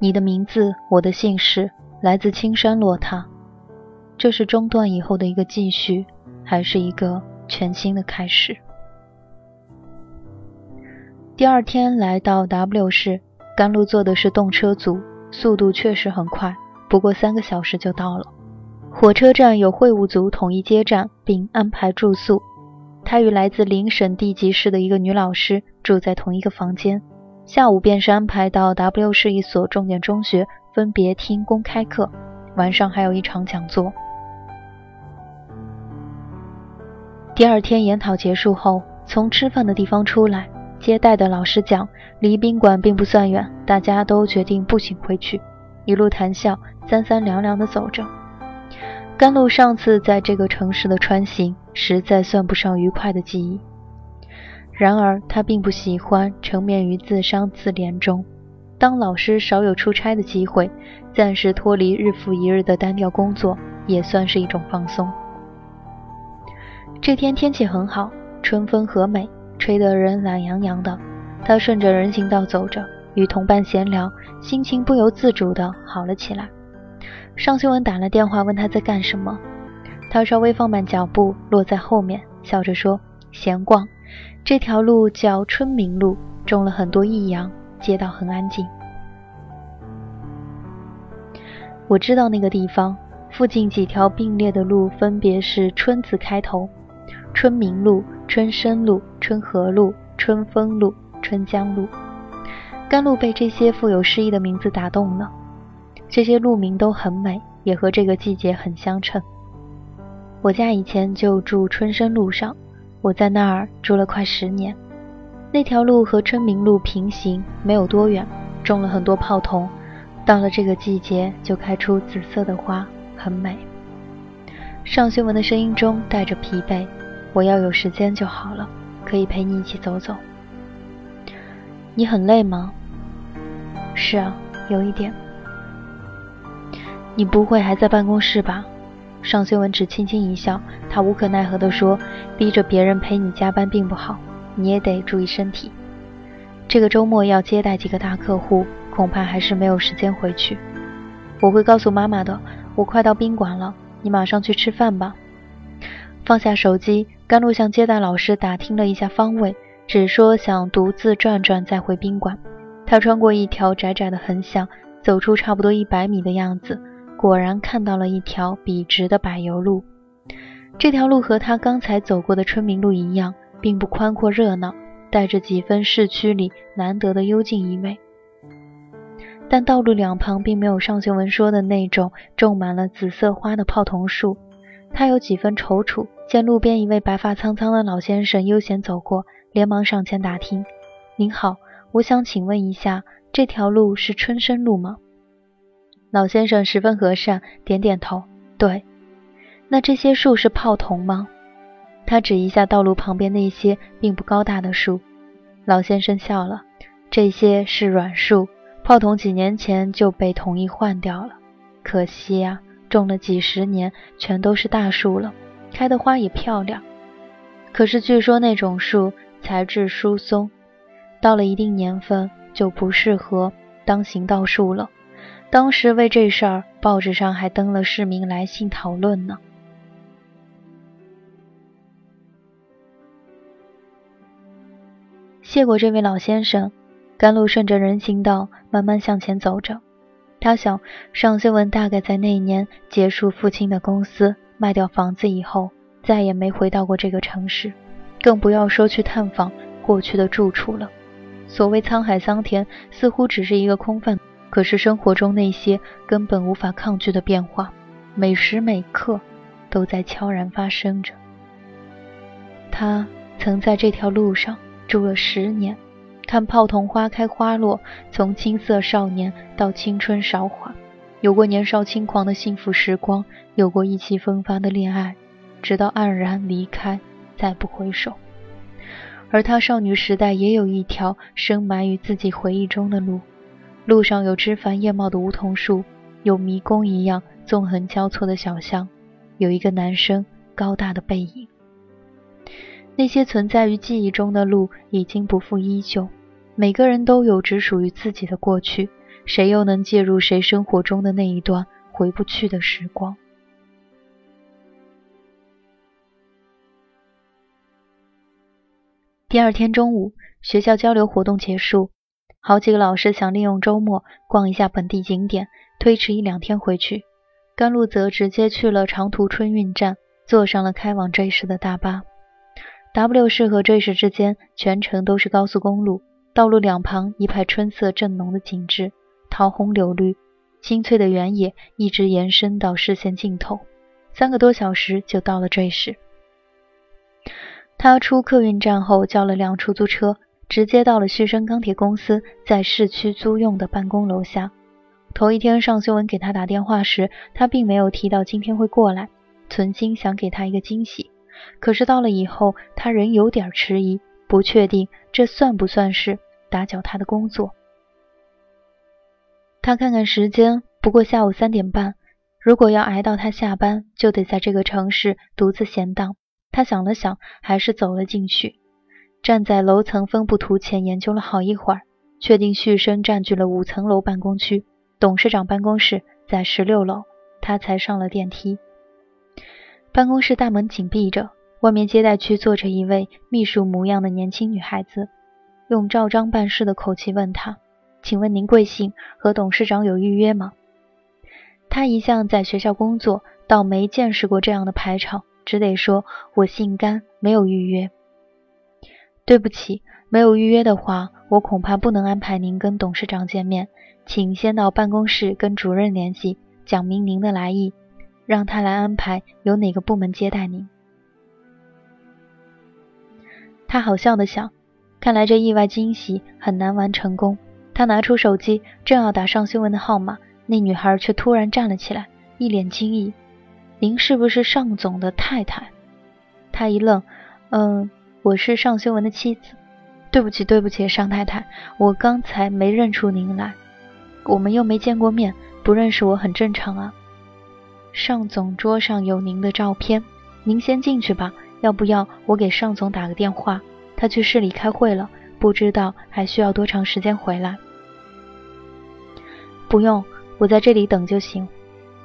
你的名字，我的姓氏，来自青山落塔。这是中断以后的一个继续，还是一个全新的开始？第二天来到 W 市，甘露坐的是动车组，速度确实很快，不过三个小时就到了。火车站有会务组统一接站，并安排住宿。他与来自邻省地级市的一个女老师住在同一个房间。下午便是安排到 W 市一所重点中学分别听公开课，晚上还有一场讲座。第二天研讨结束后，从吃饭的地方出来。接待的老师讲，离宾馆并不算远，大家都决定步行回去，一路谈笑，三三两两的走着。甘露上次在这个城市的穿行，实在算不上愉快的记忆。然而，他并不喜欢沉湎于自伤自怜中。当老师少有出差的机会，暂时脱离日复一日的单调工作，也算是一种放松。这天天气很好，春风和美。吹得人懒洋洋的，他顺着人行道走着，与同伴闲聊，心情不由自主的好了起来。尚修文打了电话问他在干什么，他稍微放慢脚步，落在后面，笑着说：“闲逛。这条路叫春明路，种了很多异阳，街道很安静。我知道那个地方，附近几条并列的路分别是春字开头，春明路。”春生路、春和路、春风路、春江路，甘露被这些富有诗意的名字打动了。这些路名都很美，也和这个季节很相称。我家以前就住春生路上，我在那儿住了快十年。那条路和春明路平行，没有多远，种了很多泡桐。到了这个季节，就开出紫色的花，很美。尚修文的声音中带着疲惫。我要有时间就好了，可以陪你一起走走。你很累吗？是啊，有一点。你不会还在办公室吧？尚修文只轻轻一笑，他无可奈何地说：“逼着别人陪你加班并不好，你也得注意身体。这个周末要接待几个大客户，恐怕还是没有时间回去。我会告诉妈妈的。我快到宾馆了，你马上去吃饭吧。”放下手机。甘露向接待老师打听了一下方位，只说想独自转转再回宾馆。他穿过一条窄窄的横巷，走出差不多一百米的样子，果然看到了一条笔直的柏油路。这条路和他刚才走过的春明路一样，并不宽阔热闹，带着几分市区里难得的幽静意味。但道路两旁并没有尚秀文说的那种种满了紫色花的泡桐树，他有几分踌躇。见路边一位白发苍苍的老先生悠闲走过，连忙上前打听：“您好，我想请问一下，这条路是春生路吗？”老先生十分和善，点点头：“对。”“那这些树是泡桐吗？”他指一下道路旁边那些并不高大的树。老先生笑了：“这些是软树，泡桐几年前就被统一换掉了。可惜呀，种了几十年，全都是大树了。”开的花也漂亮，可是据说那种树材质疏松，到了一定年份就不适合当行道树了。当时为这事儿，报纸上还登了市民来信讨论呢。谢过这位老先生，甘露顺着人行道慢慢向前走着。他想，尚修文大概在那一年结束父亲的公司，卖掉房子以后，再也没回到过这个城市，更不要说去探访过去的住处了。所谓沧海桑田，似乎只是一个空泛。可是生活中那些根本无法抗拒的变化，每时每刻都在悄然发生着。他曾在这条路上住了十年。看泡桐花开花落，从青涩少年到青春韶华，有过年少轻狂的幸福时光，有过意气风发的恋爱，直到黯然离开，再不回首。而他少女时代也有一条深埋于自己回忆中的路，路上有枝繁叶茂的梧桐树，有迷宫一样纵横交错的小巷，有一个男生高大的背影。那些存在于记忆中的路，已经不复依旧。每个人都有只属于自己的过去，谁又能介入谁生活中的那一段回不去的时光？第二天中午，学校交流活动结束，好几个老师想利用周末逛一下本地景点，推迟一两天回去。甘露则直接去了长途春运站，坐上了开往 J 市的大巴。W 市和 J 市之间全程都是高速公路。道路两旁一派春色正浓的景致，桃红柳绿，青翠的原野一直延伸到视线尽头。三个多小时就到了这时。他出客运站后叫了辆出租车，直接到了旭升钢铁公司在市区租用的办公楼下。头一天尚修文给他打电话时，他并没有提到今天会过来，存心想给他一个惊喜。可是到了以后，他仍有点迟疑，不确定这算不算是。打搅他的工作。他看看时间，不过下午三点半。如果要挨到他下班，就得在这个城市独自闲荡。他想了想，还是走了进去，站在楼层分布图前研究了好一会儿，确定旭升占据了五层楼办公区，董事长办公室在十六楼，他才上了电梯。办公室大门紧闭着，外面接待区坐着一位秘书模样的年轻女孩子。用照章办事的口气问他：“请问您贵姓？和董事长有预约吗？”他一向在学校工作，倒没见识过这样的排场，只得说：“我姓甘，没有预约。”对不起，没有预约的话，我恐怕不能安排您跟董事长见面，请先到办公室跟主任联系，讲明您的来意，让他来安排由哪个部门接待您。他好笑的想。看来这意外惊喜很难完成功。他拿出手机，正要打尚修文的号码，那女孩却突然站了起来，一脸惊异：“您是不是尚总的太太？”他一愣：“嗯，我是尚修文的妻子。对不起，对不起，尚太太，我刚才没认出您来。我们又没见过面，不认识我很正常啊。”尚总桌上有您的照片，您先进去吧。要不要我给尚总打个电话？他去市里开会了，不知道还需要多长时间回来。不用，我在这里等就行。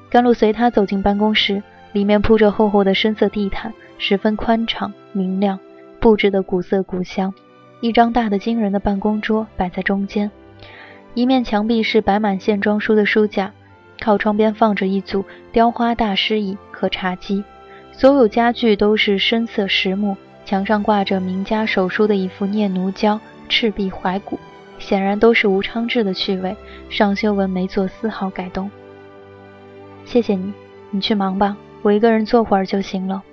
甘露随他走进办公室，里面铺着厚厚的深色地毯，十分宽敞明亮，布置的古色古香。一张大的惊人的办公桌摆在中间，一面墙壁是摆满线装书的书架，靠窗边放着一组雕花大师椅和茶几，所有家具都是深色实木。墙上挂着名家手书的一幅念奴娇《赤壁怀古》，显然都是吴昌志的趣味。尚修文没做丝毫改动。谢谢你，你去忙吧，我一个人坐会儿就行了。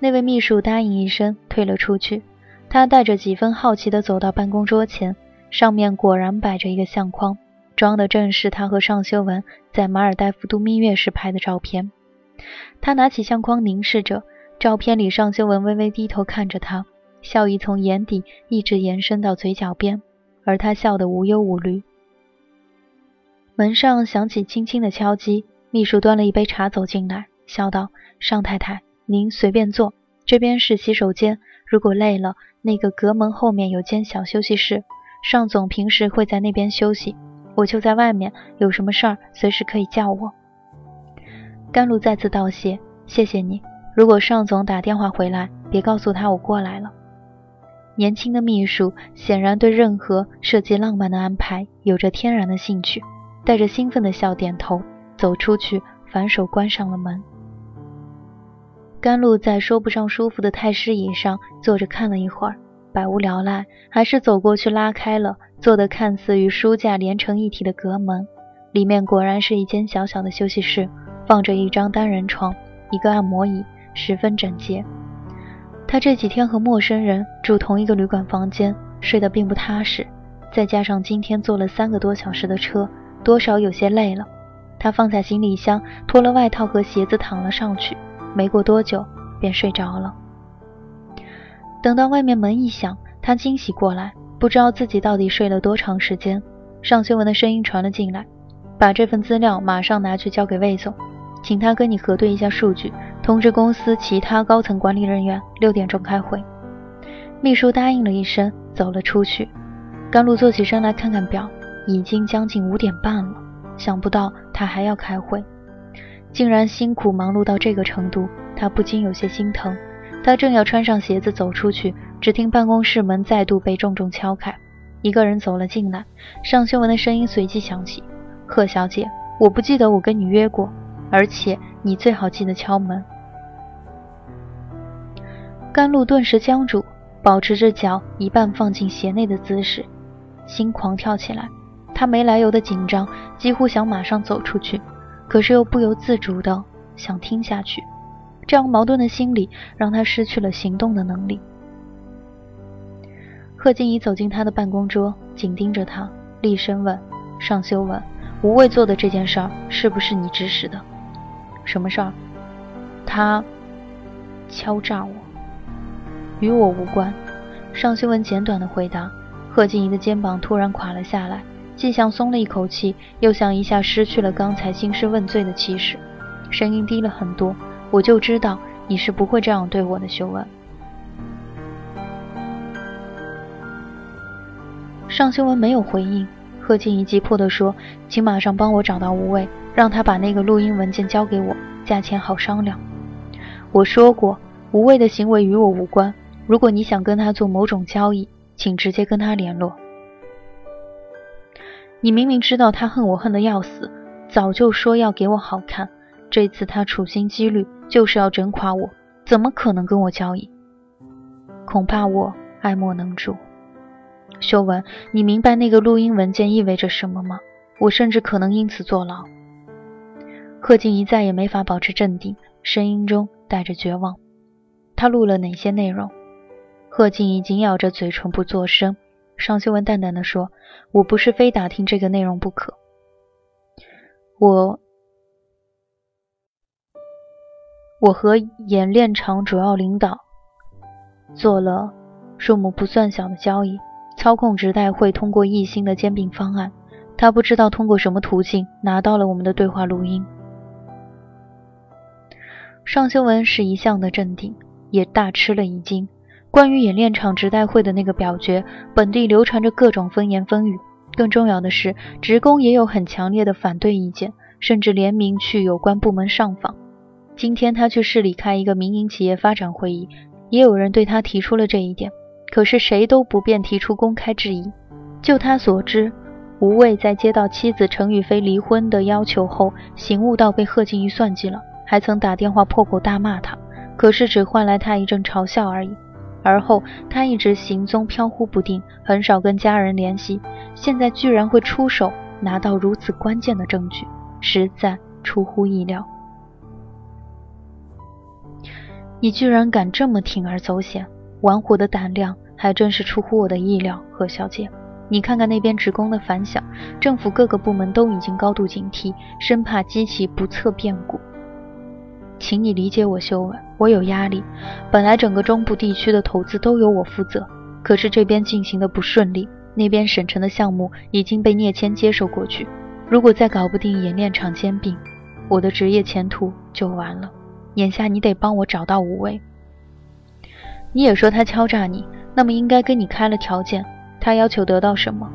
那位秘书答应一声，退了出去。他带着几分好奇地走到办公桌前，上面果然摆着一个相框，装的正是他和尚修文在马尔代夫度蜜月时拍的照片。他拿起相框，凝视着。照片里，尚修文微微低头看着他，笑意从眼底一直延伸到嘴角边，而他笑得无忧无虑。门上响起轻轻的敲击，秘书端了一杯茶走进来，笑道：“尚太太，您随便坐，这边是洗手间。如果累了，那个隔门后面有间小休息室，尚总平时会在那边休息，我就在外面，有什么事儿随时可以叫我。”甘露再次道谢：“谢谢你。”如果尚总打电话回来，别告诉他我过来了。年轻的秘书显然对任何设计浪漫的安排有着天然的兴趣，带着兴奋的笑点头，走出去，反手关上了门。甘露在说不上舒服的太师椅上坐着看了一会儿，百无聊赖，还是走过去拉开了做的看似与书架连成一体的隔门，里面果然是一间小小的休息室，放着一张单人床，一个按摩椅，十分整洁。他这几天和陌生人住同一个旅馆房间，睡得并不踏实，再加上今天坐了三个多小时的车，多少有些累了。他放下行李箱，脱了外套和鞋子躺了上去，没过多久便睡着了。等到外面门一响，他惊喜过来，不知道自己到底睡了多长时间。尚修文的声音传了进来：“把这份资料马上拿去交给魏总，请他跟你核对一下数据。”通知公司其他高层管理人员六点钟开会。秘书答应了一声，走了出去。甘露坐起身来看看表，已经将近五点半了。想不到他还要开会，竟然辛苦忙碌到这个程度，他不禁有些心疼。他正要穿上鞋子走出去，只听办公室门再度被重重敲开，一个人走了进来。尚修文的声音随即响起：“贺小姐，我不记得我跟你约过，而且你最好记得敲门。”甘露顿时僵住，保持着脚一半放进鞋内的姿势，心狂跳起来。他没来由的紧张，几乎想马上走出去，可是又不由自主的想听下去。这样矛盾的心理让他失去了行动的能力。贺静怡走进他的办公桌，紧盯着他，厉声问：“尚修文，吴畏做的这件事儿是不是你指使的？什么事儿？他敲诈我。”与我无关，尚修文简短的回答。贺静怡的肩膀突然垮了下来，既像松了一口气，又像一下失去了刚才兴师问罪的气势，声音低了很多。我就知道你是不会这样对我的，修文。尚修文没有回应。贺静怡急迫地说：“请马上帮我找到吴畏，让他把那个录音文件交给我，价钱好商量。”我说过，吴畏的行为与我无关。如果你想跟他做某种交易，请直接跟他联络。你明明知道他恨我恨得要死，早就说要给我好看。这次他处心积虑就是要整垮我，怎么可能跟我交易？恐怕我爱莫能助。修文，你明白那个录音文件意味着什么吗？我甚至可能因此坐牢。贺静怡再也没法保持镇定，声音中带着绝望。他录了哪些内容？贺静已经咬着嘴唇不作声。尚修文淡淡的说：“我不是非打听这个内容不可。我，我和演练场主要领导做了数目不算小的交易，操控直代会通过一星的兼并方案。他不知道通过什么途径拿到了我们的对话录音。”尚修文是一向的镇定，也大吃了一惊。关于演练场直代会的那个表决，本地流传着各种风言风语。更重要的是，职工也有很强烈的反对意见，甚至联名去有关部门上访。今天他去市里开一个民营企业发展会议，也有人对他提出了这一点，可是谁都不便提出公开质疑。就他所知，吴畏在接到妻子程宇飞离婚的要求后，醒悟到被贺静怡算计了，还曾打电话破口大骂他，可是只换来他一阵嘲笑而已。而后，他一直行踪飘忽不定，很少跟家人联系。现在居然会出手拿到如此关键的证据，实在出乎意料。你居然敢这么铤而走险，玩火的胆量还真是出乎我的意料，何小姐。你看看那边职工的反响，政府各个部门都已经高度警惕，生怕激起不测变故。请你理解我，修文，我有压力。本来整个中部地区的投资都由我负责，可是这边进行的不顺利，那边省城的项目已经被聂谦接手过去。如果再搞不定演练场兼并，我的职业前途就完了。眼下你得帮我找到吴畏。你也说他敲诈你，那么应该跟你开了条件。他要求得到什么？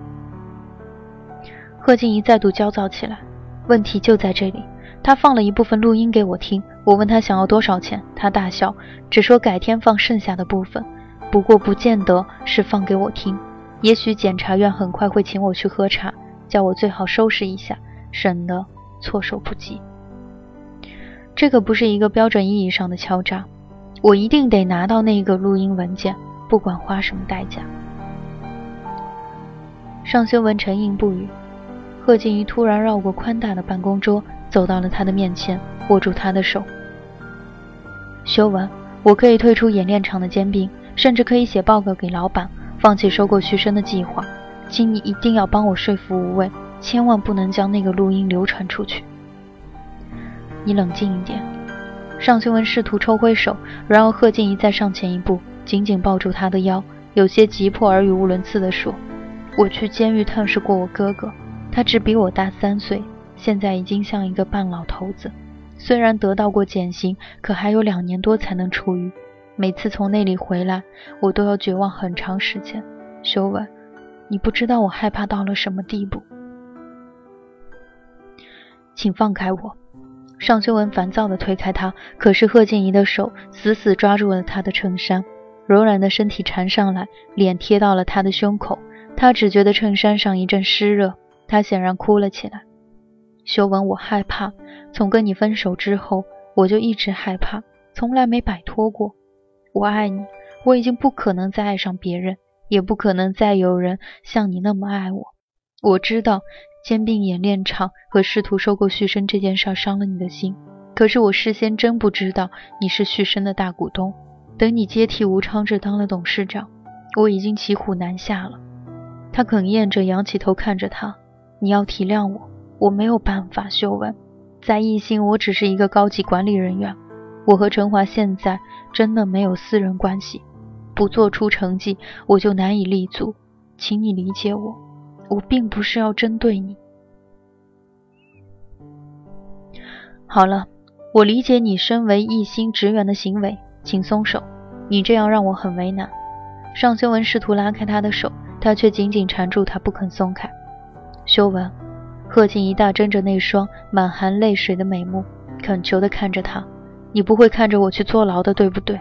贺静怡再度焦躁起来。问题就在这里。他放了一部分录音给我听，我问他想要多少钱，他大笑，只说改天放剩下的部分。不过不见得是放给我听。也许检察院很快会请我去喝茶，叫我最好收拾一下，省得措手不及。这可不是一个标准意义上的敲诈，我一定得拿到那个录音文件，不管花什么代价。尚修文沉吟不语，贺静怡突然绕过宽大的办公桌，走到了他的面前，握住他的手。修文，我可以退出冶炼厂的兼并，甚至可以写报告给老板，放弃收购徐生的计划，请你一定要帮我说服无畏，千万不能将那个录音流传出去。你冷静一点。尚修文试图抽回手，然而贺静怡再上前一步，紧紧抱住他的腰，有些急迫而语无伦次地说：“我去监狱探视过我哥哥，他只比我大三岁，现在已经像一个半老头子。虽然得到过减刑，可还有两年多才能出狱。每次从那里回来，我都要绝望很长时间。修文，你不知道我害怕到了什么地步。请放开我。”尚修文烦躁地推开他，可是贺静怡的手死死抓住了他的衬衫，柔软的身体缠上来，脸贴到了他的胸口。他只觉得衬衫上一阵湿热，他显然哭了起来。修文，我害怕，从跟你分手之后，我就一直害怕，从来没摆脱过。我爱你，我已经不可能再爱上别人，也不可能再有人像你那么爱我。我知道。兼并演练场和试图收购旭升这件事伤了你的心，可是我事先真不知道你是旭升的大股东。等你接替吴昌志当了董事长，我已经骑虎难下了。他哽咽着仰起头看着他，你要体谅我，我没有办法。修文，在艺兴我只是一个高级管理人员，我和陈华现在真的没有私人关系，不做出成绩我就难以立足，请你理解我。我并不是要针对你。好了，我理解你身为艺兴职员的行为，请松手。你这样让我很为难。尚修文试图拉开他的手，他却紧紧缠住他不肯松开。修文，贺静怡大睁着那双满含泪水的美目，恳求地看着他：“你不会看着我去坐牢的，对不对？”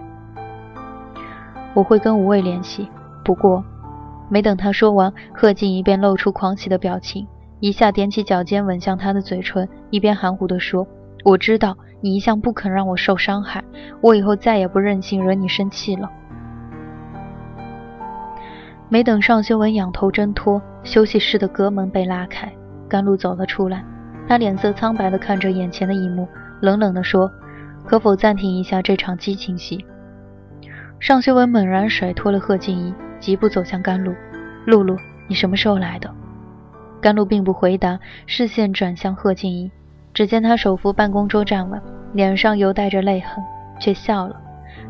我会跟吴畏联系，不过。没等他说完，贺静怡便露出狂喜的表情，一下踮起脚尖吻向他的嘴唇，一边含糊地说：“我知道你一向不肯让我受伤害，我以后再也不任性惹你生气了。”没等尚修文仰头挣脱，休息室的隔门被拉开，甘露走了出来，他脸色苍白地看着眼前的一幕，冷冷地说：“可否暂停一下这场激情戏？”尚修文猛然甩脱了贺静怡。疾步走向甘露，露露，你什么时候来的？甘露并不回答，视线转向贺静怡。只见她手扶办公桌站稳，脸上犹带着泪痕，却笑了。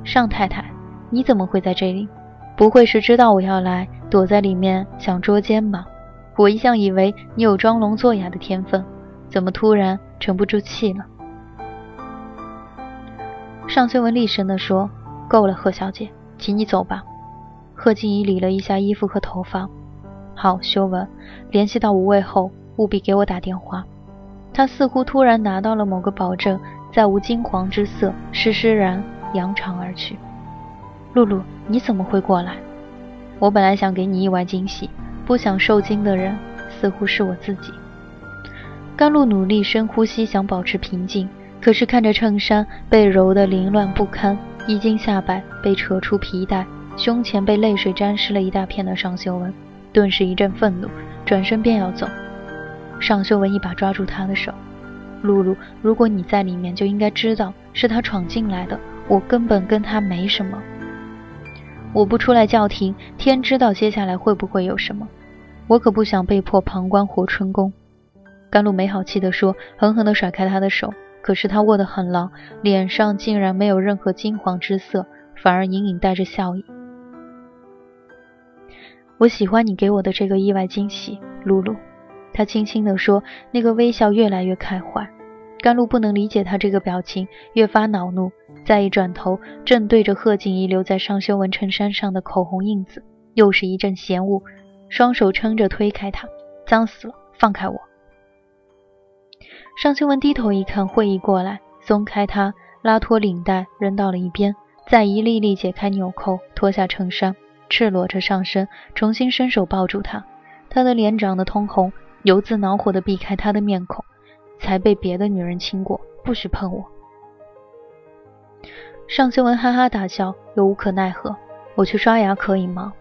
尚太太，你怎么会在这里？不会是知道我要来，躲在里面想捉奸吧？我一向以为你有装聋作哑的天分，怎么突然沉不住气了？尚修文厉声地说：“够了，贺小姐，请你走吧。”贺静怡理了一下衣服和头发。好，修文，联系到吴畏后，务必给我打电话。他似乎突然拿到了某个保证，再无惊惶之色，施施然扬长而去。露露，你怎么会过来？我本来想给你意外惊喜，不想受惊的人似乎是我自己。甘露努力深呼吸，想保持平静，可是看着衬衫被揉得凌乱不堪，衣襟下摆被扯出皮带。胸前被泪水沾湿了一大片的尚修文，顿时一阵愤怒，转身便要走。尚修文一把抓住他的手：“露露，如果你在里面，就应该知道是他闯进来的，我根本跟他没什么。我不出来叫停，天知道接下来会不会有什么。我可不想被迫旁观活春宫。”甘露没好气地说，狠狠地甩开他的手。可是他握得很牢，脸上竟然没有任何惊惶之色，反而隐隐带着笑意。我喜欢你给我的这个意外惊喜，露露。他轻轻地说，那个微笑越来越开怀。甘露不能理解他这个表情，越发恼怒。再一转头，正对着贺静怡留在尚修文衬衫上的口红印子，又是一阵嫌恶，双手撑着推开他，脏死了，放开我。尚修文低头一看，会意过来，松开他，拉脱领带扔到了一边，再一粒粒解开纽扣，脱下衬衫。赤裸着上身，重新伸手抱住他。他的脸长得通红，油渍恼火地避开他的面孔。才被别的女人亲过，不许碰我。尚修文哈哈大笑，又无可奈何。我去刷牙可以吗？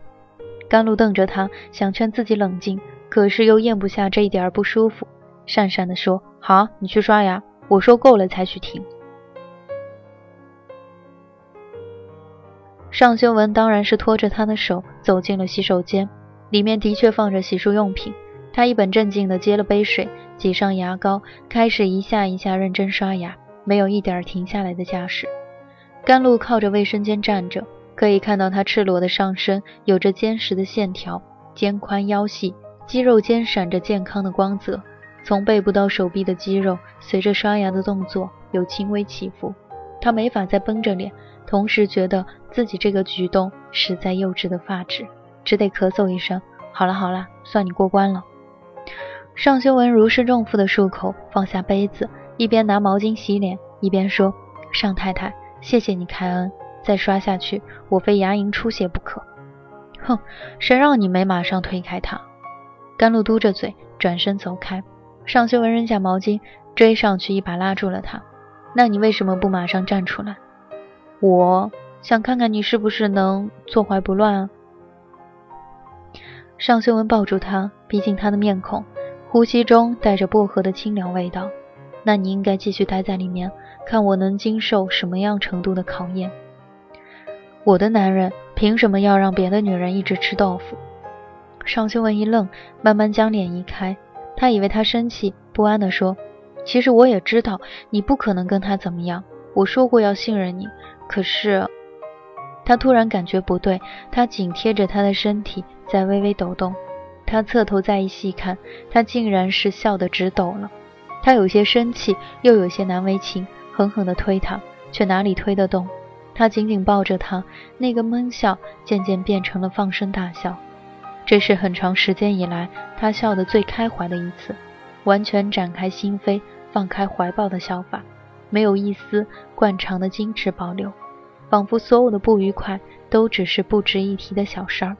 甘露瞪着他，想劝自己冷静，可是又咽不下这一点不舒服，讪讪地说：“好，你去刷牙。我说够了才许停。”尚修文当然是拖着他的手走进了洗手间，里面的确放着洗漱用品。他一本正经地接了杯水，挤上牙膏，开始一下一下认真刷牙，没有一点停下来的架势。甘露靠着卫生间站着，可以看到他赤裸的上身有着坚实的线条，肩宽腰细，肌肉间闪着健康的光泽。从背部到手臂的肌肉随着刷牙的动作有轻微起伏。他没法再绷着脸。同时觉得自己这个举动实在幼稚的发指，只得咳嗽一声：“好了好了，算你过关了。”尚修文如释重负的漱口，放下杯子，一边拿毛巾洗脸，一边说：“尚太太，谢谢你开恩，再刷下去我非牙龈出血不可。”哼，谁让你没马上推开他？甘露嘟着嘴转身走开，尚修文扔下毛巾，追上去一把拉住了他：“那你为什么不马上站出来？”我想看看你是不是能坐怀不乱啊！尚修文抱住他，逼近他的面孔，呼吸中带着薄荷的清凉味道。那你应该继续待在里面，看我能经受什么样程度的考验。我的男人凭什么要让别的女人一直吃豆腐？尚修文一愣，慢慢将脸移开。他以为他生气，不安地说：“其实我也知道你不可能跟他怎么样。我说过要信任你。”可是，他突然感觉不对，他紧贴着他的身体在微微抖动。他侧头再一细看，他竟然是笑得直抖了。他有些生气，又有些难为情，狠狠地推他，却哪里推得动。他紧紧抱着他，那个闷笑渐渐变成了放声大笑。这是很长时间以来他笑得最开怀的一次，完全展开心扉、放开怀抱的笑法，没有一丝惯常的矜持保留。仿佛所有的不愉快都只是不值一提的小事儿，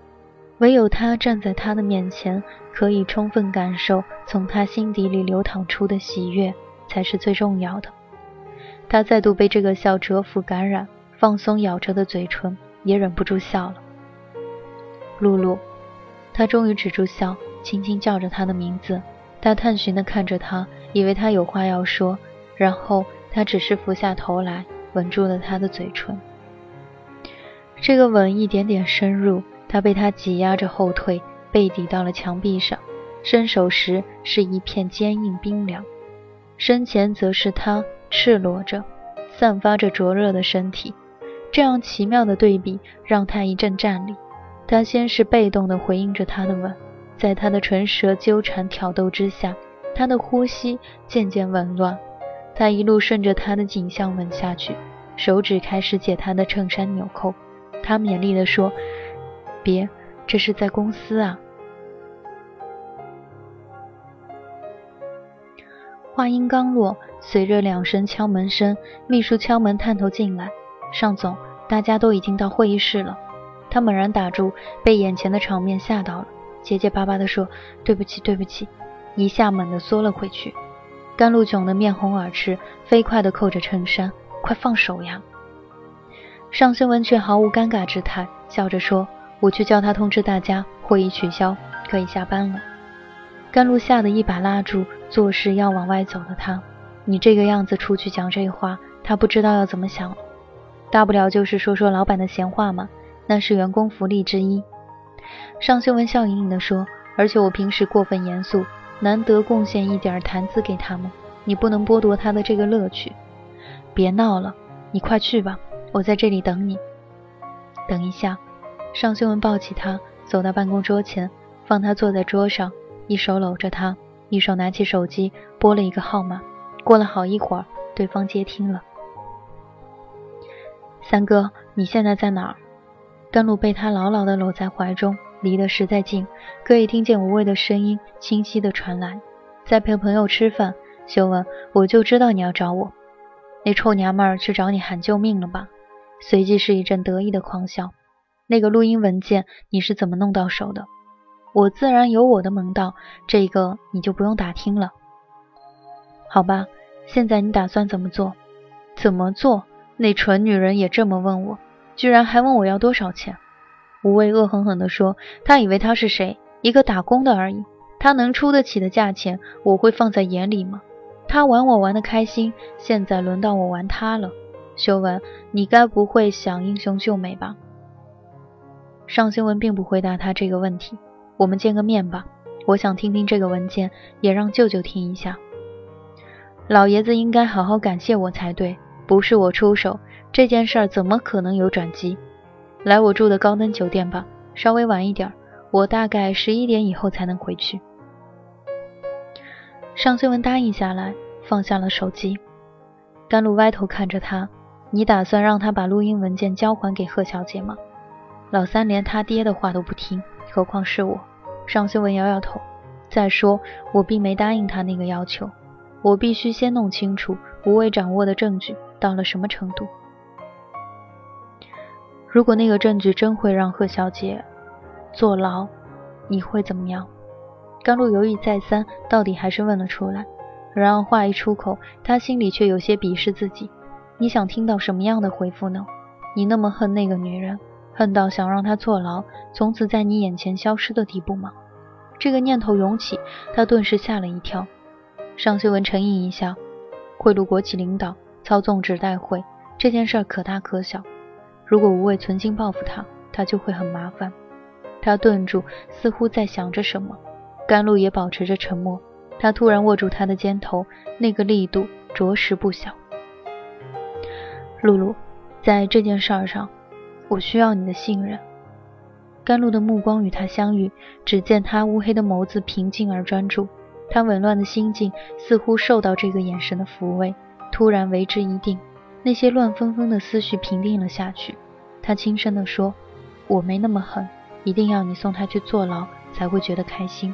唯有他站在他的面前，可以充分感受从他心底里流淌出的喜悦，才是最重要的。他再度被这个笑折服感染，放松咬着的嘴唇，也忍不住笑了。露露，他终于止住笑，轻轻叫着他的名字。他探寻地看着他，以为他有话要说，然后他只是俯下头来，吻住了他的嘴唇。这个吻一点点深入，他被他挤压着后退，背抵到了墙壁上，伸手时是一片坚硬冰凉，身前则是他赤裸着、散发着灼热的身体。这样奇妙的对比让他一阵战栗。他先是被动地回应着他的吻，在他的唇舌纠缠挑逗之下，他的呼吸渐渐紊乱。他一路顺着他的颈项吻下去，手指开始解他的衬衫纽扣。他勉励地说：“别，这是在公司啊。”话音刚落，随着两声敲门声，秘书敲门探头进来：“尚总，大家都已经到会议室了。”他猛然打住，被眼前的场面吓到了，结结巴巴地说：“对不起，对不起。”一下猛地缩了回去。甘露窘得面红耳赤，飞快地扣着衬衫：“快放手呀！”尚修文却毫无尴尬之态，笑着说：“我去叫他通知大家，会议取消，可以下班了。”甘露吓得一把拉住做事要往外走的他：“你这个样子出去讲这话，他不知道要怎么想。大不了就是说说老板的闲话嘛，那是员工福利之一。”尚修文笑盈盈地说：“而且我平时过分严肃，难得贡献一点谈资给他们，你不能剥夺他的这个乐趣。别闹了，你快去吧。”我在这里等你。等一下，尚修文抱起他，走到办公桌前，放他坐在桌上，一手搂着他，一手拿起手机拨了一个号码。过了好一会儿，对方接听了。三哥，你现在在哪儿？甘露被他牢牢地搂在怀中，离得实在近，可以听见无谓的声音清晰地传来。在陪朋友吃饭。修文，我就知道你要找我。那臭娘们儿去找你喊救命了吧？随即是一阵得意的狂笑。那个录音文件你是怎么弄到手的？我自然有我的门道，这个你就不用打听了。好吧，现在你打算怎么做？怎么做？那蠢女人也这么问我，居然还问我要多少钱。吴畏恶狠狠地说：“他以为他是谁？一个打工的而已。他能出得起的价钱，我会放在眼里吗？他玩我玩得开心，现在轮到我玩他了。修文，你该不会想英雄救美吧？”尚修文并不回答他这个问题。我们见个面吧，我想听听这个文件，也让舅舅听一下。老爷子应该好好感谢我才对，不是我出手，这件事儿怎么可能有转机？来我住的高登酒店吧，稍微晚一点，我大概十一点以后才能回去。尚修文答应下来，放下了手机。甘露歪头看着他：“你打算让他把录音文件交还给贺小姐吗？”老三连他爹的话都不听，何况是我？尚修文摇摇头。再说，我并没答应他那个要求，我必须先弄清楚吴畏掌握的证据到了什么程度。如果那个证据真会让贺小姐坐牢，你会怎么样？甘露犹豫再三，到底还是问了出来。然而话一出口，他心里却有些鄙视自己。你想听到什么样的回复呢？你那么恨那个女人，恨到想让她坐牢，从此在你眼前消失的地步吗？这个念头涌起，他顿时吓了一跳。尚修文沉吟一下，贿赂国企领导，操纵纸代会，这件事可大可小。如果无畏存心报复他，他就会很麻烦。他顿住，似乎在想着什么。甘露也保持着沉默。他突然握住他的肩头，那个力度着实不小。露露，在这件事儿上，我需要你的信任。甘露的目光与他相遇，只见他乌黑的眸子平静而专注，他紊乱的心境似乎受到这个眼神的抚慰，突然为之一定。那些乱纷纷的思绪平定了下去，他轻声地说：“我没那么狠，一定要你送他去坐牢才会觉得开心。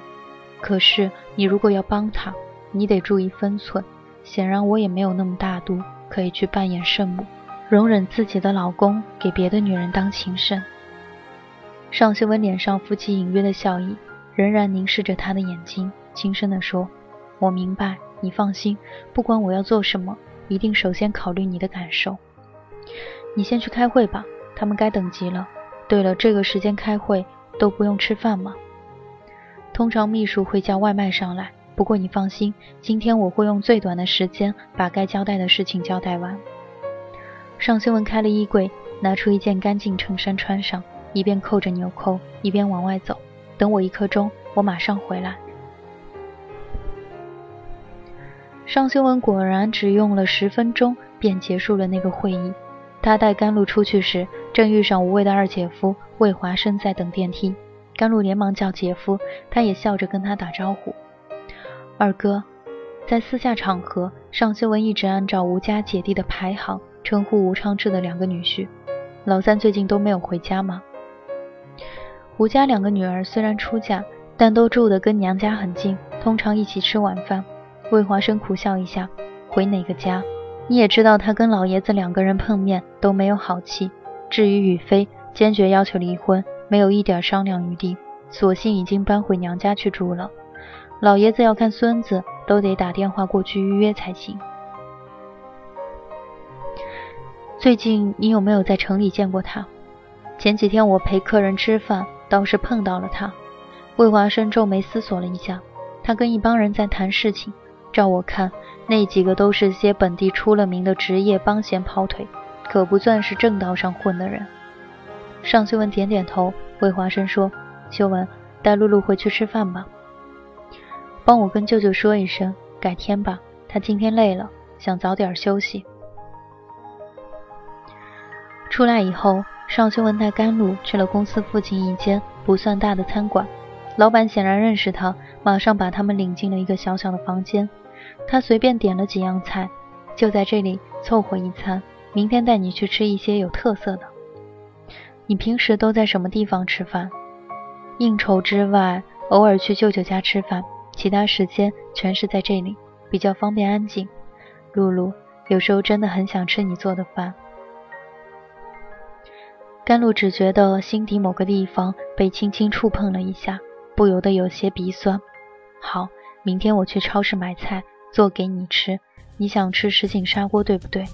可是你如果要帮他，你得注意分寸。显然我也没有那么大度，可以去扮演圣母，容忍自己的老公给别的女人当情圣。”尚修文脸上浮起隐约的笑意，仍然凝视着他的眼睛，轻声地说：“我明白，你放心，不管我要做什么。”一定首先考虑你的感受。你先去开会吧，他们该等急了。对了，这个时间开会都不用吃饭吗？通常秘书会叫外卖上来。不过你放心，今天我会用最短的时间把该交代的事情交代完。尚新文开了衣柜，拿出一件干净衬衫穿上，一边扣着纽扣，一边往外走。等我一刻钟，我马上回来。尚修文果然只用了十分钟便结束了那个会议。他带甘露出去时，正遇上无畏的二姐夫魏华生在等电梯。甘露连忙叫姐夫，他也笑着跟他打招呼：“二哥。”在私下场合，尚修文一直按照吴家姐弟的排行称呼吴昌志的两个女婿。老三最近都没有回家吗？吴家两个女儿虽然出嫁，但都住得跟娘家很近，通常一起吃晚饭。魏华生苦笑一下，回哪个家？你也知道，他跟老爷子两个人碰面都没有好气。至于雨飞，坚决要求离婚，没有一点商量余地，索性已经搬回娘家去住了。老爷子要看孙子，都得打电话过去预约才行。最近你有没有在城里见过他？前几天我陪客人吃饭，倒是碰到了他。魏华生皱眉思索了一下，他跟一帮人在谈事情。照我看，那几个都是些本地出了名的职业帮闲跑腿，可不算是正道上混的人。尚修文点点头，魏华生说：“修文，带露露回去吃饭吧，帮我跟舅舅说一声，改天吧。他今天累了，想早点休息。”出来以后，尚修文带甘露去了公司附近一间不算大的餐馆，老板显然认识他，马上把他们领进了一个小小的房间。他随便点了几样菜，就在这里凑合一餐。明天带你去吃一些有特色的。你平时都在什么地方吃饭？应酬之外，偶尔去舅舅家吃饭，其他时间全是在这里，比较方便安静。露露，有时候真的很想吃你做的饭。甘露只觉得心底某个地方被轻轻触碰了一下，不由得有些鼻酸。好，明天我去超市买菜做给你吃。你想吃什锦砂锅对不对？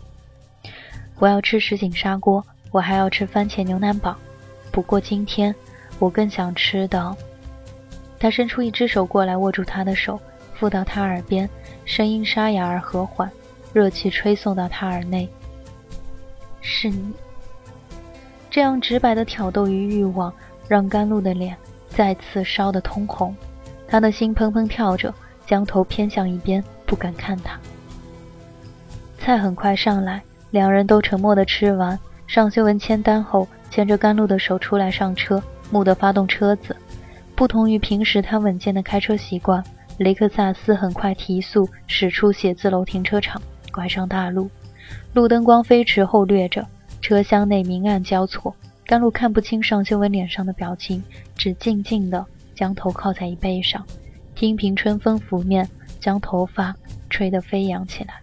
我要吃什锦砂锅，我还要吃番茄牛腩煲。不过今天我更想吃的。他伸出一只手过来，握住他的手，附到他耳边，声音沙哑而和缓，热气吹送到他耳内。是你。这样直白的挑逗与欲望，让甘露的脸再次烧得通红，他的心砰砰跳着，将头偏向一边，不敢看他。菜很快上来，两人都沉默地吃完。尚修文签单后，牵着甘露的手出来上车，木地发动车子。不同于平时他稳健的开车习惯，雷克萨斯很快提速，驶出写字楼停车场，拐上大路。路灯光飞驰后掠着。车厢内明暗交错，甘露看不清尚修文脸上的表情，只静静地将头靠在椅背上，听凭春风拂面，将头发吹得飞扬起来。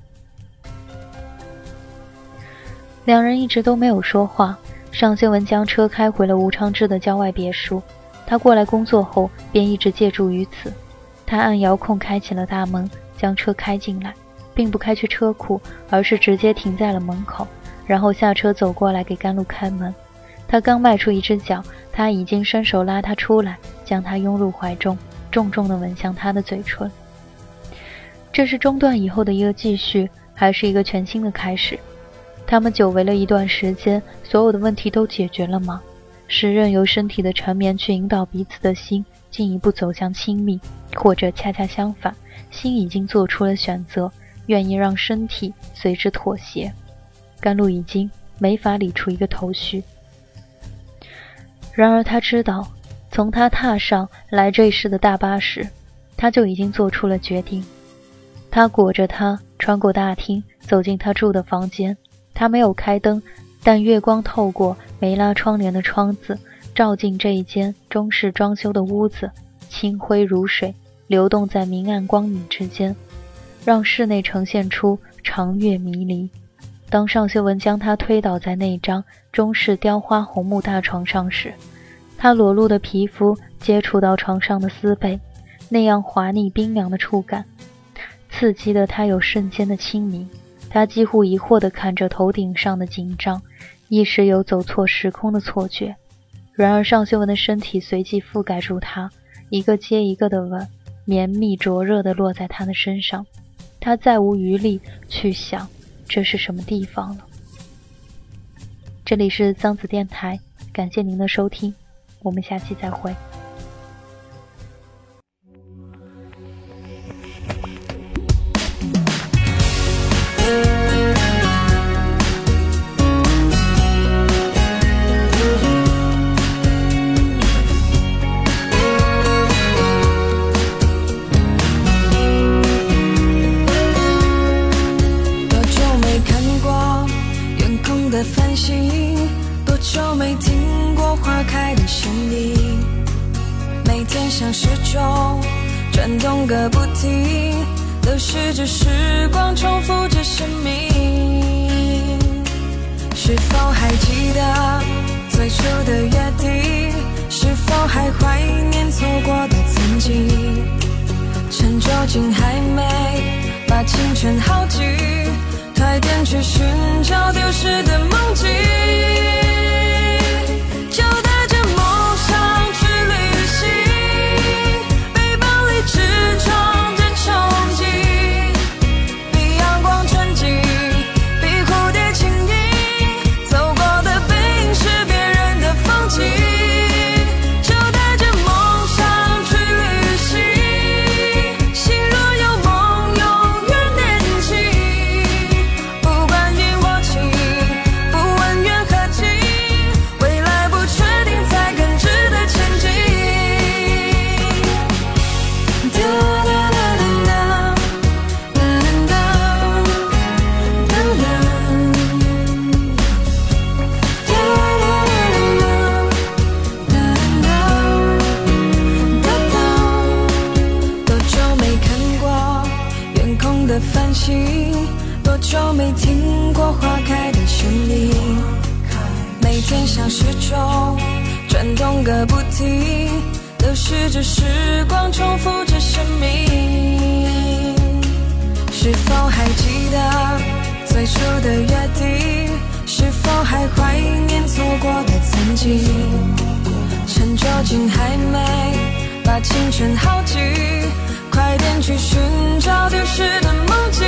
两人一直都没有说话。尚修文将车开回了吴昌志的郊外别墅。他过来工作后，便一直借住于此。他按遥控开启了大门，将车开进来，并不开去车库，而是直接停在了门口。然后下车走过来给甘露开门，他刚迈出一只脚，他已经伸手拉他出来，将他拥入怀中，重重地吻向他的嘴唇。这是中断以后的一个继续，还是一个全新的开始？他们久违了一段时间，所有的问题都解决了吗？是任由身体的缠绵去引导彼此的心进一步走向亲密，或者恰恰相反，心已经做出了选择，愿意让身体随之妥协？甘露已经没法理出一个头绪。然而他知道，从他踏上来这世的大巴时，他就已经做出了决定。他裹着她穿过大厅，走进他住的房间。他没有开灯，但月光透过没拉窗帘的窗子，照进这一间中式装修的屋子，清辉如水，流动在明暗光影之间，让室内呈现出长月迷离。当尚修文将她推倒在那张中式雕花红木大床上时，她裸露的皮肤接触到床上的丝被，那样滑腻冰凉的触感，刺激的他有瞬间的清明。他几乎疑惑地看着头顶上的紧张，一时有走错时空的错觉。然而尚修文的身体随即覆盖住他，一个接一个的吻，绵密灼热地落在他的身上。他再无余力去想。这是什么地方了？这里是桑子电台，感谢您的收听，我们下期再会。就没听过花开的声音，每天像时钟转动个不停，流逝着时光，重复着生命。是否还记得最初的约定？是否还怀念错过的曾经？趁酒精还没把青春耗尽，快点去寻找丢失的梦境。就过的曾经，趁酒精还没把青春耗尽，快点去寻找丢失的梦境。